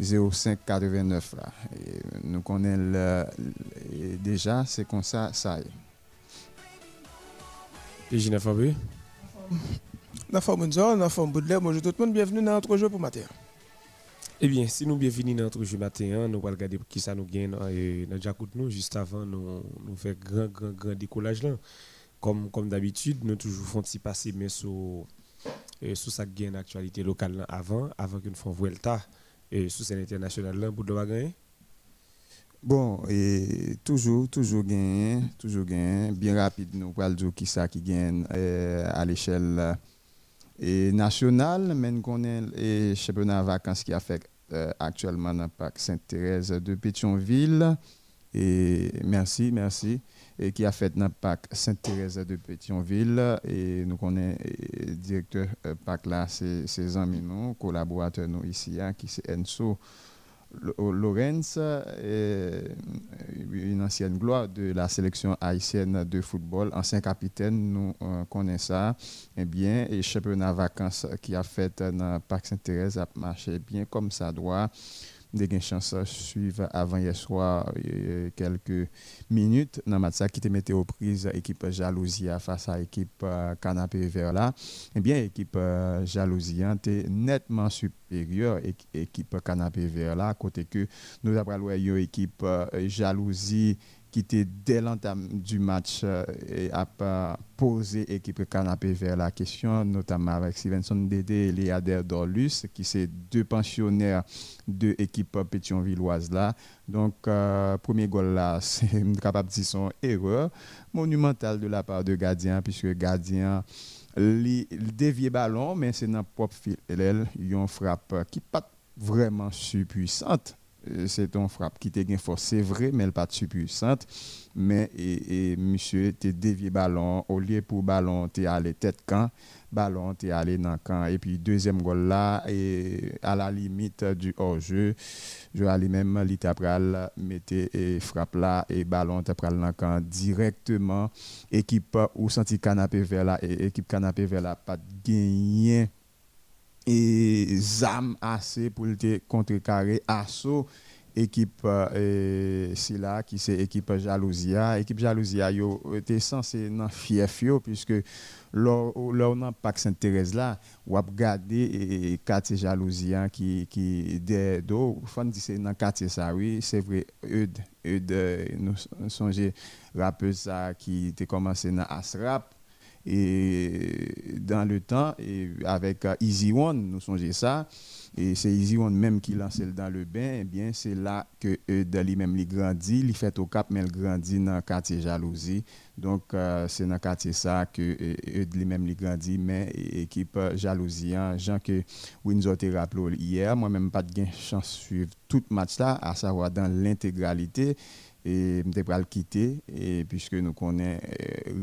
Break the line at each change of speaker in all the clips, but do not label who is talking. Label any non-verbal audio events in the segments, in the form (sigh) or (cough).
0589 là. nous connaissons déjà, c'est comme ça, ça est.
Et Gina Fabé
La forme Bonjour, la forme Baudelaire, bonjour tout le monde, bienvenue dans notre jeu pour matin.
Eh bien, si nous bienvenue dans notre jeu matin, nous allons regarder qui ça nous gagne et nous déjà nous juste avant nous nous faire grand grand grand décollage là. Comme comme d'habitude, nous toujours font petit passer mais sur sur ça gagne actualité locale avant avant que nous fassions Vuelta et sur scène internationale là pour de gagner?
Bon, et toujours, toujours gagné, toujours gagné. Bien rapide, nous dire qui ça qui gagne euh, à l'échelle euh, nationale, mais nous connaissons le championnat vacances qui a fait euh, actuellement dans le parc Sainte-Thérèse de Pétionville. Et merci, merci. Et qui a fait dans le parc Sainte-Thérèse de Pétionville. Et nous connaissons le directeur parc là, c'est amis, nous, collaborateurs nous ici, hein, qui c'est Enso. Lorenz, une ancienne gloire de la sélection haïtienne de football, ancien capitaine, nous euh, connaissons ça. Eh bien, et championnat vacances qui a fait dans le Parc Sainte-Thérèse a marché bien comme ça doit des chances suivre avant hier soir euh, quelques minutes. Dans le match qui était mis aux prises équipe Jalousia face à l'équipe euh, Canapé Vert là. Eh euh, Jalousia était nettement supérieure équipe Canapé Vert là côté que nous avons une équipe Jalousie qui était dès l'entame du match euh, et a posé l'équipe canapé vers la question, notamment avec Stevenson Dédé et Léader Dorlus, qui sont deux pensionnaires de l'équipe pétionvilloise là. Donc, euh, premier goal là, (laughs) c'est capable de dire son erreur monumentale de la part de gardien, puisque gardien il dévié ballon, mais c'est dans propre fil. Il y a une frappe qui n'est pas vraiment puissante euh, c'est une frappe qui était force, c'est vrai, mais elle n'est pas si puissante. Mais et, monsieur était dévié ballon, au lieu pour ballon, tu allé tête camp, ballon, tu allé dans camp. Et puis deuxième goal là, et à la limite du hors-jeu, je allais même l'itapral mettre et frappe là, et ballon, tu dans camp directement. Équipe ou senti canapé vers là, et équipe canapé vers là, pas gagné et zam assez pour le contrecarrer assaut équipe euh, c'est là qui c'est équipe jalousia. Équipe jalousia yo était censé dans fief puisque là on pas Sainte-Thérèse là ou a regarder quartier jalousia qui qui des do. Fan c'est dans quartier ça oui c'est vrai Eud Eud nous songer rappeur ça qui était commencé dans Asrap et dans le temps, et avec euh, Easy One, nous songeons ça, et c'est Easy One même qui lance dans le bain, eh bien c'est là que Eud lui-même il grandit, il fait au cap, mais il grandit dans le quartier jalousie. Donc euh, c'est dans le quartier ça que lui-même grandit, mais équipe jalousie, hein, Jean que Windsor te rappelé hier, moi-même pas de chance de suivre tout match là, à savoir dans l'intégralité et vais le quitter et puisque nous connaissons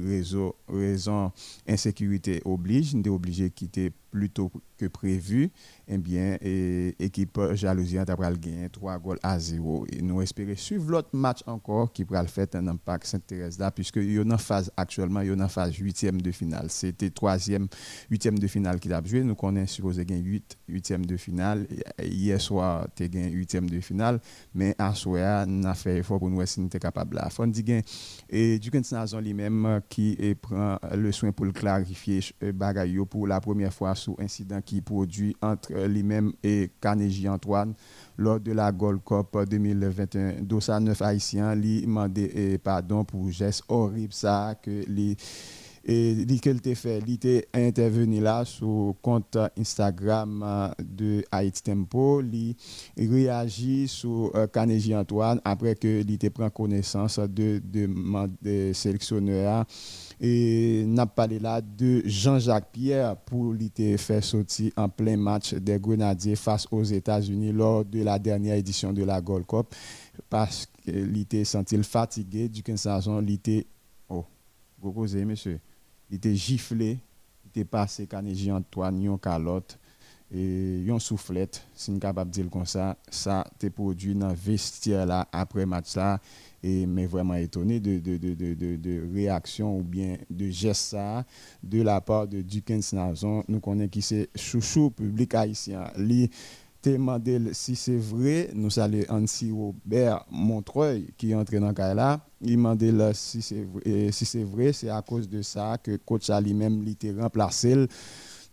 réseau raison insécurité oblige nous obligé de quitter plus tôt que prévu eh bien l'équipe jalousie a gagné 3 goals à 0 et nous espérons suivre l'autre match encore qui pourra le faire dans le parc Sainte-Thérèse puisque il y a une phase actuellement il y a une phase huitième de finale. C'était troisième huitième de finale qui a joué. Nous connaissons supposé gagner 8 huitième de finale. Hier soir tu gagné huitième de finale. Mais à soir on a fait effort pour nous si nous capable là. Faut dire et du lui-même qui prend le soin pour le clarifier euh, bagaille pour la première fois sous incident qui produit entre lui-même et Carnegie Antoine lors de la Gold Cup 2021. Dossa 9 haïtiens lui demandé eh, pardon pour geste horrible ça que lui et dit qu'elle t'a fait, il était intervenu là sur compte Instagram euh, de Haïti Tempo, il réagit sur euh, Antoine après que il était pris connaissance de demande de sélectionneur. Et n'a parlé là de Jean-Jacques Pierre pour lui faire sortir en plein match des Grenadiers face aux États-Unis lors de la dernière édition de la Gold Cup. Parce qu'il était senti fatigué du 15 saison, il était oh, reposez monsieur? Il était giflé, il était passé Carnegie Antoine, yon calotte et yon soufflette, si nous capable de dire comme ça, ça t'est produit dans le vestiaire là après match là et mais vraiment étonné de de, de, de, de, réaction ou bien de geste de la part de Dukens Nazon, nous connaissons qui c'est chouchou public haïtien. Li demandé si c'est vrai, nous saluons Ansi Robert Montreuil qui est entré dans le là. Il demandé si c'est vrai, si c'est à cause de ça que coach a lui-même remplacé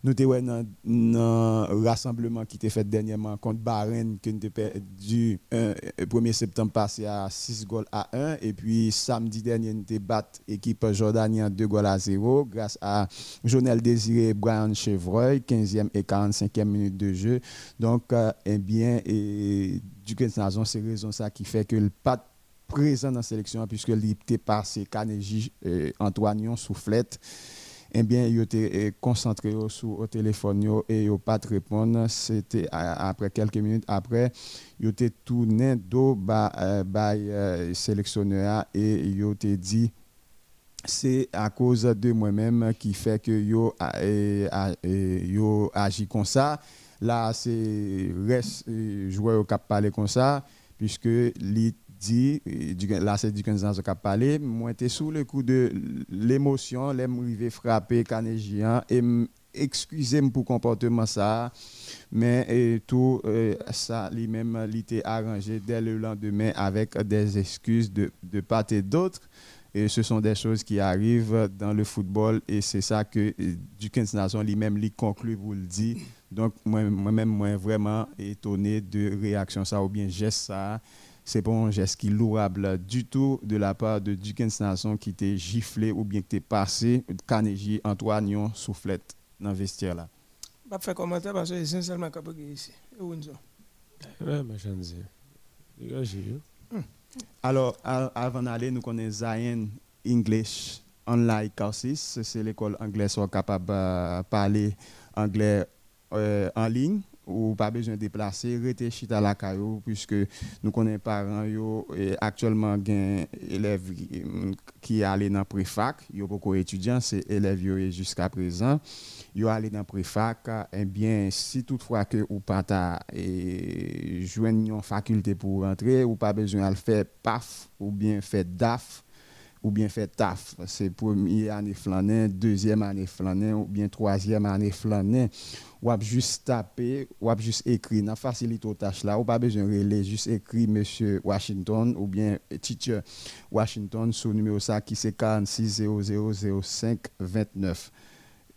nous avons un rassemblement qui était fait dernièrement contre Bahreïn, qui a perdu le 1er septembre passé à 6 goals à 1. Et puis samedi dernier, nous avons battu l'équipe jordanienne 2 goals à 0 grâce à Jonel Désiré Brian Chevreuil, 15e et 45e minute de jeu. Donc, euh, eh bien, et, du Nazon, c'est raison ça qui fait que le pas présent dans la sélection puisque était passé euh, Antoine Soufflette eh bien, ils étaient concentrés sur le téléphone et ils pas de répondre. C'était après quelques minutes après, ils étaient tournés dos par le sélectionneur et ils ont dit c'est à cause de moi-même qui fait que yo yo agi comme ça là c'est reste joueur qui parler comme ça puisque dit, là c'est du 15 ans que je parlé, moi j'étais sous le coup de l'émotion, l'aime frapper canégien et excusez-moi pour comportement ça, mais tout euh, ça lui-même était arrangé dès le lendemain avec des excuses de, part et d'autre. Et ce sont des choses qui arrivent dans le football et c'est ça que euh, du 15 Nations lui-même lui conclut vous le dit. Donc moi-même, moi, vraiment étonné de réaction ça ou bien geste ça c'est pas un geste qui est louable du tout de la part de Dukens Nasson qui était giflé ou bien qui était passé Carnegie Antoine soufflette dans le vestiaire là.
Pas faire commentaire parce que c'est seulement capable ici.
Ouais, ma chance.
Hmm. Alors, avant d'aller, nous connaissons Zion English Online Courses. C'est l'école anglaise qui est capable de parler anglais euh, en ligne ou pas besoin de déplacer, rester à la caillou, puisque nous connaissons parents, yo, et actuellement, un élèves qui allé dans préfac, il y a beaucoup d'étudiants, c'est élèves jusqu'à présent, ils allé dans préfac, et eh bien, si toutefois que ou pas ta joindre une faculté pour rentrer, ou pas besoin de faire PAF ou bien faire DAF, ou bien faire TAF. C'est première année flanin, deuxième année flanin, ou bien troisième année flanin. Ou juste taper, ou juste écrire, dans facilité aux tâches là, ou pas besoin de relire, juste écrire Monsieur Washington ou bien teacher Washington le numéro ça qui c'est 46 0005 29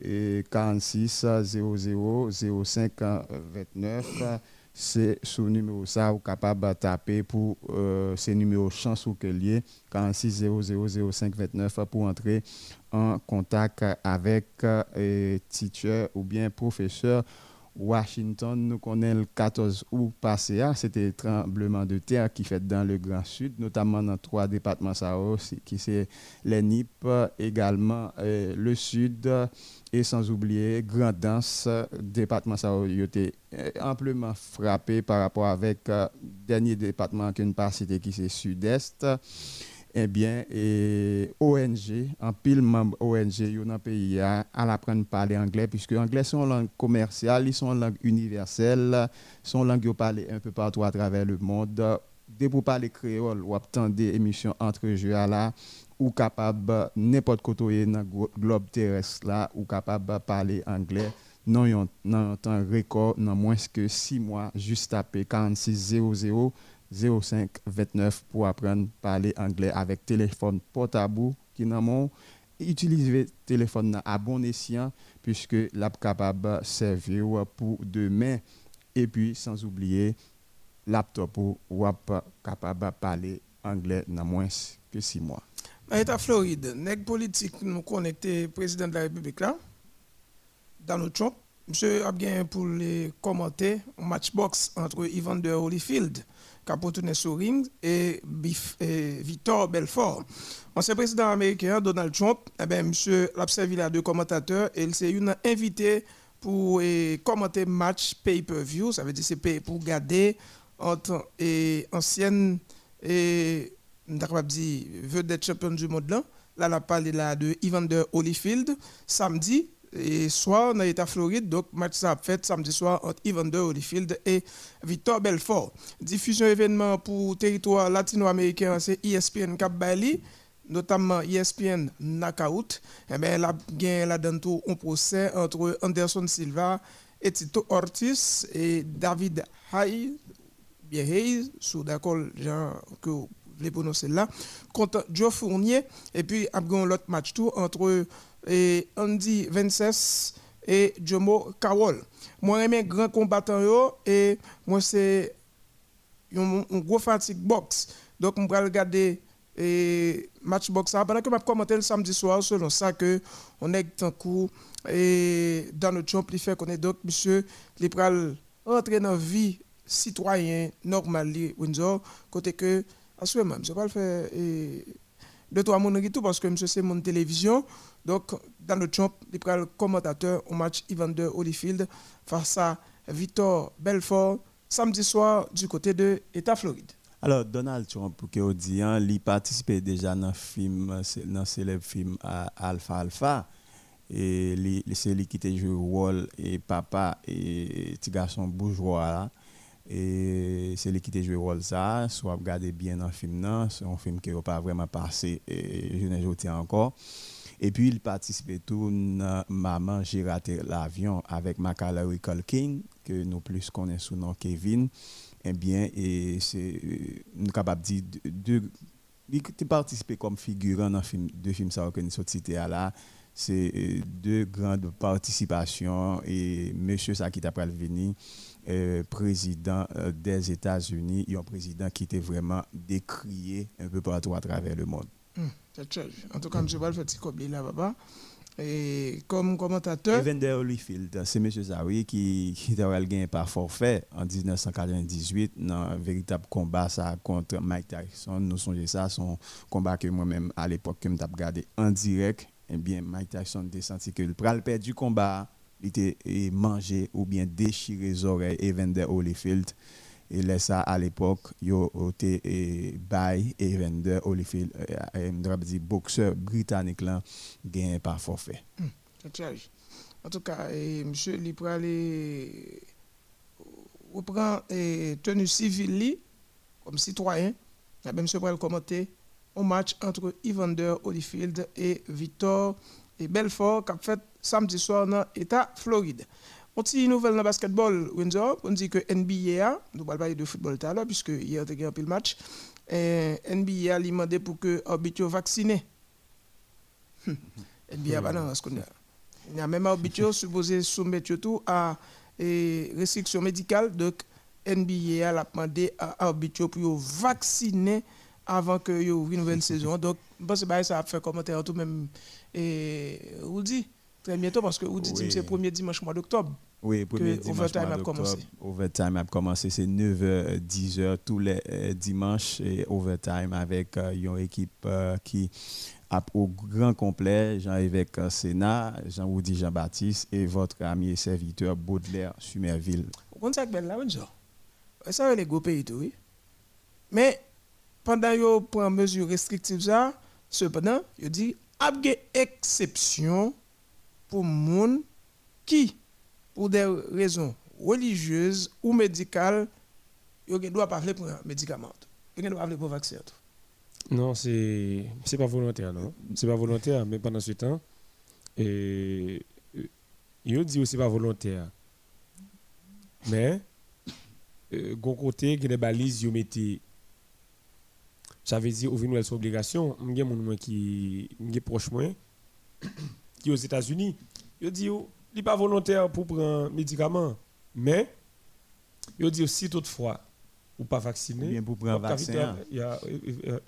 et 46 00 05 29 c'est ce numéro ça ou capable de taper pour euh, ces numéros chance ou que lié 46 00 05 29 pour entrer en contact avec euh, teacher ou bien professeur Washington, nous connaissons le 14 août passé, hein. c'était tremblement de terre qui fait dans le Grand Sud, notamment dans trois départements qui c'est les NIP, également euh, le Sud, et sans oublier Grand Danse, département Sao, était euh, amplement frappé par rapport avec le euh, dernier département qu'une part c'était qui c'est Sud-Est eh bien, et ONG, en pile membre ONG, dans le pays, à, apprendre à parler anglais, puisque l'anglais sont une langue commerciale, ils sont une langue universelle, sont une langue parlent un peu partout à travers le monde. Dès pour parler créole, ou attendre des émissions entre jeux là, ou capable, n'importe côté dans le globe terrestre ou capable de parler anglais. Non, un temps record, non moins que 6 mois, juste taper 46 00 05 29 pour apprendre à parler anglais avec téléphone portable qui n'a utiliser téléphone à bon escient puisque l'app capable servir pour demain et puis sans oublier laptop ou capable parler anglais dans moins que 6 mois.
à Floride, nèg politique nous connecté président de la République là Donald Trump Monsieur a pour les commenter un matchbox entre Evander Holyfield Capotoune Souring et, Victor Belfort. Ancien président américain Donald Trump, eh ben, monsieur l'observé là deux commentateurs et il s'est invité pour eh, commenter match pay-per-view, ça veut dire c'est pour garder entre et ancienne et dire vedette champion du monde là. Là, a parlé là de Evander Holyfield samedi et soit on a été à Floride, donc match ça a fait samedi soir entre Evander Holyfield et Victor Belfort. Diffusion événement pour territoire latino-américain, c'est ESPN Cap Bali, notamment ESPN Knockout. Et eh bien, là, a là tout un procès entre Anderson Silva Etito Ortiz et David Hayes, bien Hayes, sous d'accord, que voulez prononcer là, contre Joe Fournier. Et puis, abgon l'autre match tout entre et Andy Vences et Jomo Kawol. Moi, j'aime grand combattant et moi, c'est un gros fatigue box. Donc, je vais regarder et match box pendant que je commenté le samedi soir selon ça que on est en cours et dans notre champ il fait qu'on est donc monsieur il pral rentrer dans vie citoyen normal Windsor côté que en ce moment je vais le faire et deux trois monde tout parce que monsieur c'est mon télévision donc dans notre champ il pral commentateur au match Evander Holyfield face à Victor Belfort samedi soir du côté de État Floride
alors, Donald Trump, qui a dit, hein, il participait déjà dans le film, dans le célèbre film Alpha Alpha. Et c'est lui qui était joué rôle et papa et petit garçon bourgeois. Et c'est lui qui était joué rôle ça. Soit regardez bien dans le film, c'est un film qui n'a pas vraiment passé et je ne joué encore. Et puis, il participait tout Maman, j'ai raté l'avion avec Macaulay Culkin, que nous plus connaissons sous nom Kevin eh bien, et c'est euh, capable de dire de, de, participer comme figurant dans film, deux films que nous cité là c'est euh, deux grandes participations et monsieur ça qui venir euh, président euh, des États-Unis un président qui était vraiment décrié un peu partout à travers le monde.
Hum, en tout cas, M. Balfet, c'est là, papa. Et comme commentateur.
Evander Holyfield, c'est M. Zawi qui, qui a gagné par forfait en 1998 dans un véritable combat ça, contre Mike Tyson. Nous songeons ça, son combat que moi-même à l'époque, que je regardé en direct. Eh bien, Mike Tyson a senti que le pral perdre du combat, il était mangé ou bien déchiré les oreilles Evander Holyfield. Et là, à l'époque, il été e, bay Evander Holyfield, un euh, boxeur britannique, là, gagné par forfait.
Hmm, en tout cas, et, peut aller reprendre tenue civile comme citoyen. Même monsieur pourrait commenter un match entre Evander Holyfield et Victor et Belfort qui a fait samedi soir dans l'État Floride. On dit nouvelle dans le basketball, Windsor. On dit que NBA, nous allons parler de football tout à l'heure, puisque hier, il y a un peu le match. NBA a demandé pour que l'arbitre vacciné. NBA, bah non, ce qu'on a. Il y a même arbitre (laughs) supposé soumettre tout à restrictions médicales. Donc, NBA a demandé à l'arbitre pour vacciner avant que y ait une nouvelle saison. Donc, je pense que ça a fait commentaire tout même. Et vous dit très bientôt parce que vous dites que c'est le premier dimanche mois d'octobre.
Oui, premier dimanche overtime a commencé. Overtime a commencé, c'est 9h, 10h tous les euh, dimanches et overtime avec euh, une équipe euh, qui a au grand complet, Jean-Évêque Sénat, Jean-Woudi Jean-Baptiste et votre ami et serviteur Baudelaire Sumerville.
Vous comprenez ça là, Ça, les gros pays, oui. Mais pendant que prend mesure restrictive, ça, cependant, il dit, a exception pour les qui pour des raisons religieuses ou médicales, ils ne doivent pas prendre un médicament. Ils ne doivent pas prendre vaccin.
Non, c'est n'est pas volontaire, non. C'est pas volontaire, mais pendant ce temps, et ils dit aussi pas volontaire. Mais, euh, côté, il y a des balises, ils mettent. Ça veut dire, au final, c'est obligation. Il y a des gens qui sont proches, qui aux États-Unis. Ils disent, n'est pas volontaire pour prendre un médicament, mais il dit aussi toutefois ou pas vacciné,
bien pour prendre un vaccin.
Il y a,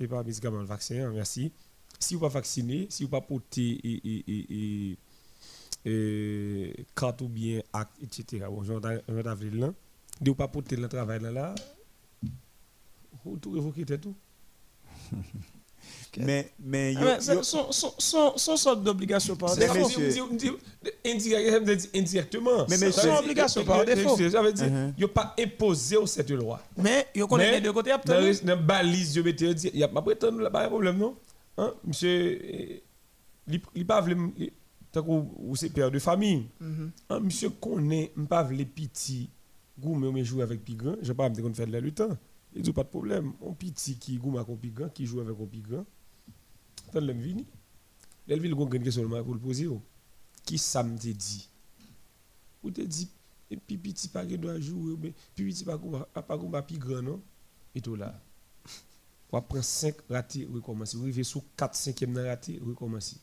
pas médicament, le vaccin, hein, merci. Si vous pas vacciné, si vous pas porté et, et, carte ou bien acte, etc. Bon, genre d'avril là, de pas porter le travail là, là vous tout révoquer tout.
Mais, mais,
ah, yo, son, son, son, sorte d'obligation par défaut.
Indirectement.
Mais, mais son obligation par défaut.
Ça veut dire, il n'y a pas imposé cette loi.
Mais, il connaît les deux côtés.
Dans la balise, je vais il n'y a pas de problème, non? Hein? Monsieur, il n'y a pas de ou c'est père de famille. Mm-hmm. Hein, monsieur connaît, pas les petits, goût, mais joue avec Pigran, je ne sais pas qu'on fait de la lutte. Il n'y a pas de problème. Un petit qui goûte avec un Pigran, qui joue avec un Pigran, Tan lem vini. Lel vil gon gen kesyon pour le poser. Qui ça me dit? Ou te dit et puis petit pas doit jouer mais puis petit pas pas pas plus grand non? Et tout là. On prend 5 ratés recommencer. Arriver sous 4 5e raté recommencer.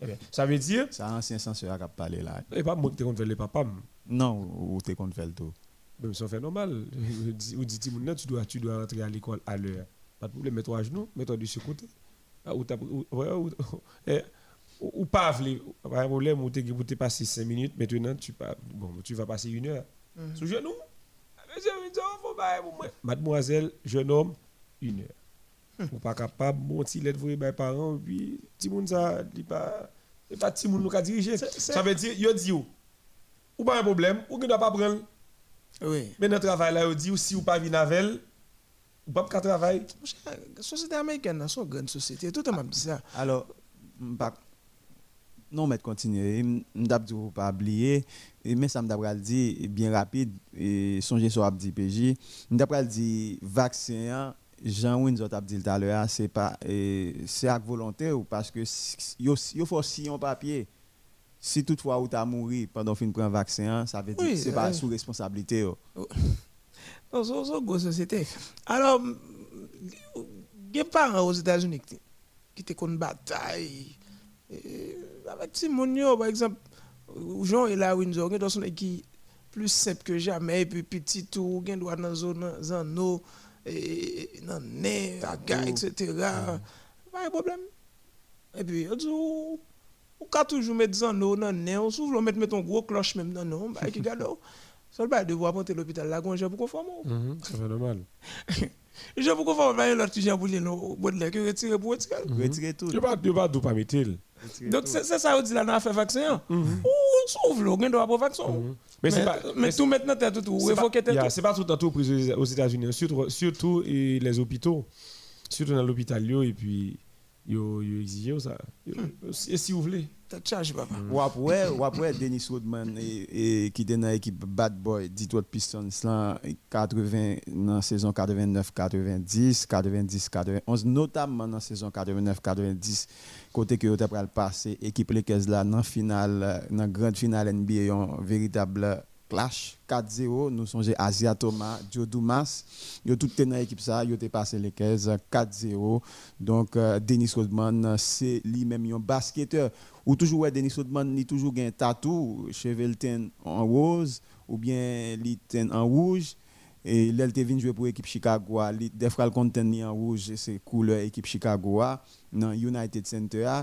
Eh bien, ça veut dire
ça ancien censeur a parlé là.
Et pas moi qui te les papa
non ou t'es contre faire tout
mais ça fait normal ou dit tu dois tu dois rentrer à l'école à l'heure. Pas de problème mets-toi à genoux mets-toi de ce côté. Ah, ou, ou, (laughs) eh, ou, pas pas un problème ou tu passé 5 minutes maintenant tu pas bon tu vas passer une heure. Mm -hmm. sous genou mademoiselle jeune homme une heure. Mm. ou pas capable mon petit lettre vous mes parents puis petit monde ça dit pas et pas petit monde nous ka diriger ça veut dire yo dit ou pas un problème ou ne doit pas prendre
oui
mais notre travail là yo dit ou si ou pas venir avec ou pas qu'à travailler
société américaine c'est une grande société tout le monde dit ça
alors non, mais continuer. Je ne pas oublier. Mais ça me dit bien rapide. Et songez sur Abdi PJ. Je dit vaccin. Jean Windsor a dit tout à l'heure, c'est pas c'est avec volonté ou parce que il faut signer un papier. Si toutefois ou tu as mouru pendant que prends un vaccin, ça veut dire que ce n'est pas sous responsabilité. (laughs)
Non, c'est une grosse société. Alors, il y a pas parents aux États-Unis qui te une bataille avec Simonio, par exemple, Jean et là, Windsor, dans son équipe plus simple que jamais, et puis petit tout, il doit dans zone zone et dans nez, etc. Pas de problème. Et puis, on dit, ou quand toujours mettre zone dans nez, on souvent mettre mettre un gros cloche même dans non, bah qui garde. Seul pas devoir monter l'hôpital là, j'ai pour conformer.
C'est normal. (laughs)
J'ai pour conformer l'autre qui j'ai voulu le bout de l'air, retirer pour retirer.
Retirer tout.
Tu pas tu pas tout pas mettre.
Donc c'est ça on dit là dans fait vaccin. Mhm. Ou sauve le gain de vaccin. Mhm. Mais c'est pas mais tout maintenant t'as tout ou évoquer
tête. C'est pas tout entreprise aux États-Unis, surtout surtout les hôpitaux. Surtout dans l'hôpital et puis yo yo exige ça. Hmm. Et si vous voulez
T'as charge papa.
Hmm. Ou après ou après Dennis Rodman et qui était dans l'équipe Bad Boy Detroit Pistons là 80 dans saison 89 90 90 91 notamment dans saison 89 90 côté que vous avez passé équipe Lakers là dans finale dans grande finale NBA un véritable clash. 4-0 nous sommes Asia Thomas Joe Dumas. Yo tout dans l'équipe ça yo été passé les 15 4-0 donc euh, Dennis Rodman c'est lui-même un basketteur. Ou toujours ouais, Denis Rodman il toujours un tatou. Cheveux en rose ou bien il en rouge. Et vient jouer pour l'équipe Chicago des fois le en rouge c'est couleur équipe Chicago United Center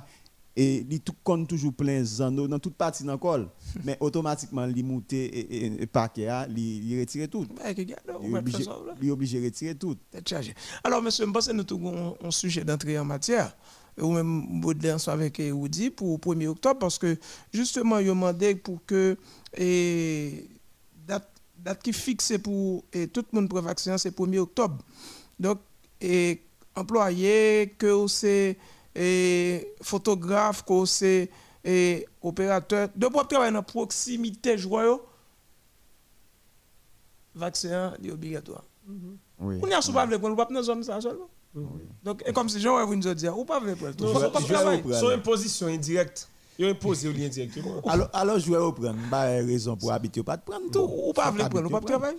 et il tout compte toujours plein zano dans toute partie dans col (laughs) mais automatiquement il monte et, et, paquet il retire tout. Il est obligé de retirer tout.
Alors monsieur je pense que nous avons un sujet d'entrée en matière. Ou même Baudelaire soit avec Woody pour le 1er octobre parce que justement il demandé pour que et date date qui fixe pour et tout le monde pour vacciner c'est 1er octobre. Donc et employé que c'est et photographe que c'est et opérateur de pouvoir travailler dans proximité joyeux vaccin est obligatoire. Mm -hmm. On y a souvent le on pas zone ça seulement. Donc, et comme si Jean vous nous dit, ou pas vrai
prendre Son imposition indirecte. Il impose indirectement.
Alors, alors je vais reprendre. Pas raison pour habiter, pas de prendre tout.
Ou pas vrai prendre, ou pas travailler.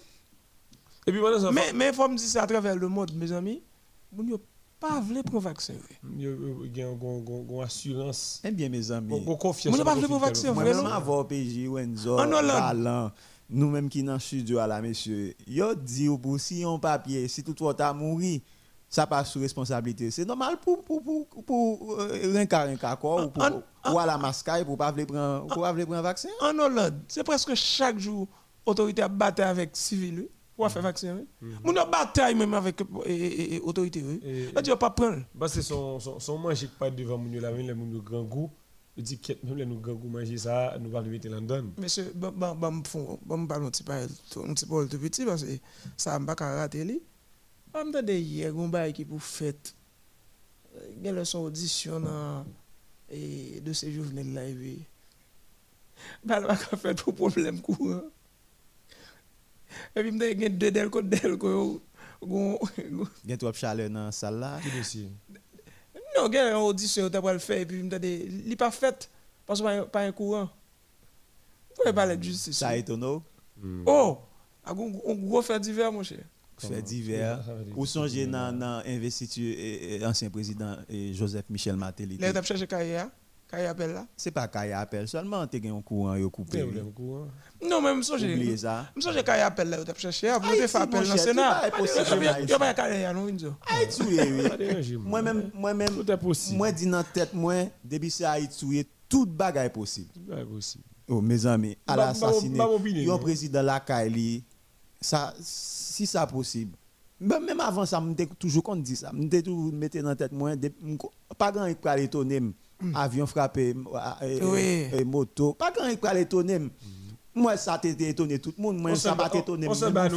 Et puis, mais, mais il faut me dire ça à travers le monde, mes amis. Vous ne pas voulu prendre vaccin.
Il y a une assurance.
Eh bien, mes amis.
Une confiance.
Vous pas voulu prendre vaccin.
Moi, même avant PJ, Wenzo, nous-mêmes qui dans le studio à la monsieur, yo dit pour si on papier, si tout tu as mouru ça passe sous responsabilité. C'est normal pour pour pour pour euh, un cas un ou pour ou à la mascaille pour pas prendre pour pas prendre un vaccin.
En Hollande, c'est presque chaque jour autorité a battu avec civil pour faire vaccin. Mon mm-hmm. a bataille même avec autorité. Là tu vas pas prendre.
Parce que son son son manger pas devant mon là même les grand goût. Il dit que même les grand goût manger ça, nous va le mettre là-dedans.
Monsieur, bon bon bon bon bon un petit peu un petit peu petit parce que ça m'a pas rater lui. Am de hier, un bail qui pour fête. Il y a son audition et de ces journées là et bah pas fait pour problème courant. Et puis il y a deux del côté del ko gon
gen trop chaleur dans salle là
Non, il y a une audition tu pas le faire et puis il dit il pas fait parce que pas un courant. Pourquoi parler de justice?
Ça étonne.
Oh, un gros fait divers, mon cher.
Fait divers. Ou songez dans l'investiture ancien président Joseph Michel Matéli.
Là, tu as cherché carrière Kaya appelle là?
C'est pas Kaya appelle, seulement tu as un courant yo coupé.
Non, mais je j'ai oublié ça. Je j'ai Kaya appelle là, tu as cherché, vous avez fait appel dans le Sénat. C'est possible. Yo pas Kaya non Winzo.
Haïti oui. Moi même moi même tout est possible. Moi dis dans tête moi depuis c'est Haïti tout bagaille possible. Tout bagaille possible. Oh mes amis, à. Yo président la Kaili ça si ça possible. Même avant ça, je toujours qu'on dit ça. Je toujours mettre dans tête moi pas grand qui peut étonner. Avion frappé, oui. moto. Pas quand il peut étonner. Mm. Moi, ça t'a étonné tout le monde. Moi, ça m'a étonné.
On se bat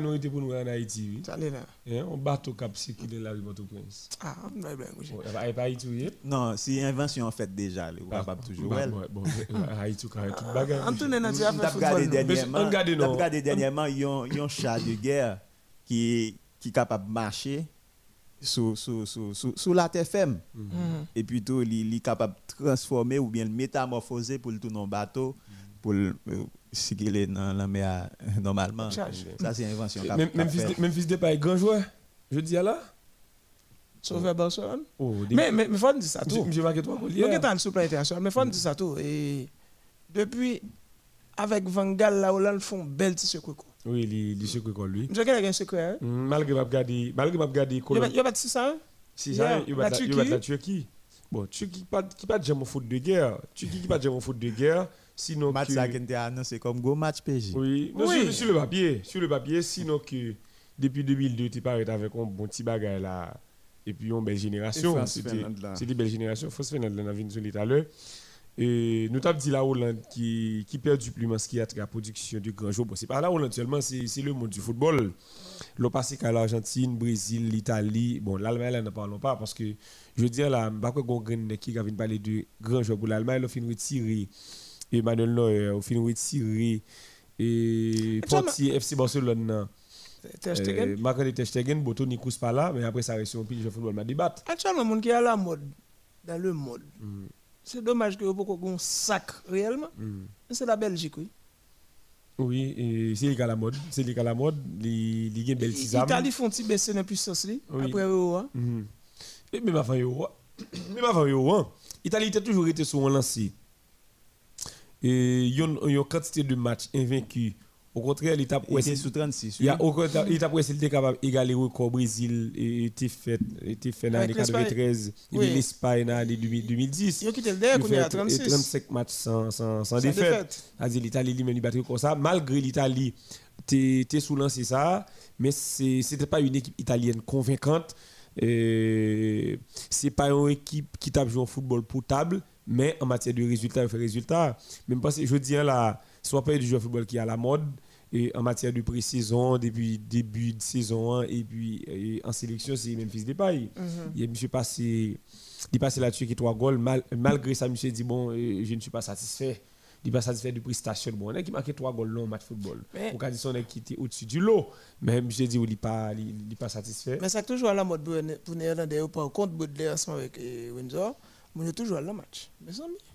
nous pour nous en Haïti. Là. On bateau cap est là, Port-au-Prince. Ah, on va bien. Il pas Haïti,
Non, c'est invention en fait déjà. On va toujours. Bon, Haïti, quand même, toute bagarre. Regardez dernièrement, il y a un chat de guerre qui est capable de marcher sous, sous, sous, sous, la TFM. Mm -hmm. Et plutôt, il est capable de transformer ou bien le métamorphoser pour le tourner en bateau, pour le est dans la mer normalement. Ça, c'est une invention.
Même, même, fils de, même fils de pas grand joueur, je dis à là.
Sauveur Barcelone. Oh, mais, mais, mais faut dire ça tout. Je marqué toi, Collier. Je suis super international, mais faut dire ça tout. Et depuis, avec Van Gaal, là, Hollande font belle tissu quoi.
Oui, il est secret comme lui.
Je connais un secret.
Malgré malgré m'a regardé
Il y a pas de ça.
Si ça, il va la Turquie. Bon, Turquie pas qui pas jamais faute de guerre? Turquie qui pas jamais faute de guerre. Sinon
match ça qui annoncé comme go match PJ.
Oui. Sur, sur, le papier, sur le papier sinon que depuis 2002 tu parles avec un bon petit bagage là et puis une belle génération, c'était une belle génération, Finlande là, on a vu tout à l'heure. Et nous avons dit la Hollande qui, qui perd du plus ce qui a la production du grand jour. Bon, c'est pas la Hollande seulement, c'est le monde du football. Le passé qu'à l'Argentine, Brésil, l'Italie, bon, l'Allemagne, là, ne parlons pas parce que je veux dire, là, je ne sais qui a parler de grand joueur pour l'Allemagne, il a fini retirer Emmanuel Neuer, il fini retirer et Portier FC Barcelone. Ter Marc-André Ter Boto Nikous pas là, mais après ça reste un pile de football, ma débat.
Actuellement, le monde qui est à la mode, dans le monde. Mm. C'est dommage que vous pas un sac réellement. Mm. C'est la Belgique, oui.
Oui, c'est lié à la mode. C'est lié à la mode. Il y a une belle tisane.
L'Italie font petit baisser la puissance oui. après Euro. Hein.
Mm -hmm. Mais avant Euro. (coughs) Mais Euro. L'Italie a toujours été sur un lancé. Et il y a une quantité de matchs invaincus au contraire, l'étape
où c'est sous 36.
Il y a au contraire, l'étape où était capable d'égaler le record Brésil était fait était fait l'année 93 et l'Espagne l'année 2010.
Il quitté le dernier il a 36
35 matchs sans sans, sans défaite. L'Italie lui-même il battu comme ça malgré l'Italie était sous lancé ça, mais c'était pas une équipe italienne convaincante. Ce c'est pas une équipe qui tape joué au football potable, mais en matière de résultats, il fait résultats. Même parce que je dis là soit pas du jeu de football qui est à la mode et en matière de pré-saison, depuis début de saison et puis en sélection, c'est même fils de paille. Mm Il monsieur passé, il passé là-dessus qui trois goals. malgré ça, monsieur dit bon, euh, je ne suis pas satisfait. Il n'est pas satisfait du prestation. Bon, on a qui marqué trois goals dans match football. Mais, Pour son qui était au-dessus du lot. Mais monsieur dit il n'est pas, il, pas satisfait.
Mais ça toujours à la mode pour Néerlandais, par contre, Baudelaire avec euh, Windsor. On est toujours à le match.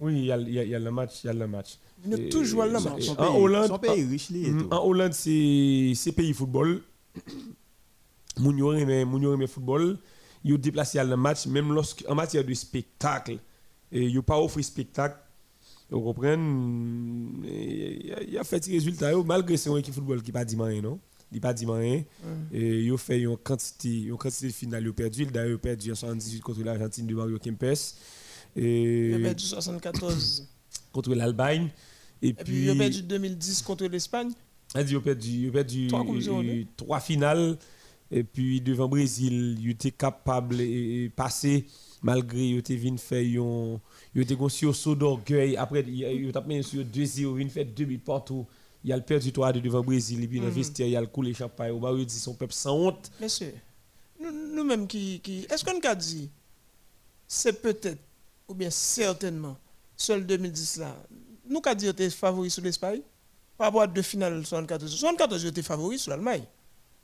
Oui, il y a, a, y a le match. Il y a le match.
On est toujours à le match.
En Hollande, son pays riche. En Hollande, c'est pays football. (coughs) Mounio aime football. Il déplacé à le match, même lorsque, en matière de spectacle. Et il pas offert spectacle. Vous comprenez Il a fait des résultats, malgré c'est une équipe football qui n'a pas dit rien, non? Il pas dit rien et il a fait une quantité une quantité de finale il a perdu d'ailleurs il a perdu en 78 contre l'Argentine de Mario Kempes
et il a perdu 74
contre l'Allemagne.
Et, puis, il a perdu 2010 contre l'Espagne.
Il a perdu, il a perdu trois, finales. Et puis devant le Brésil, il était capable de passer malgré il était venu faire un il était un saut d'orgueil après il a mis sur 2-0 il fait 2 buts partout il a perdu 3 devant le Brésil et puis mhm. vestiaire il a coulé champagne il dit son peuple sans honte
monsieur nous mêmes qui, qui est-ce qu'on a dit c'est peut-être ou bien certainement, seul 2010 là, nous avons dit que était favori sur l'Espagne par rapport à deux finales 74. 74 était favori sur l'Allemagne.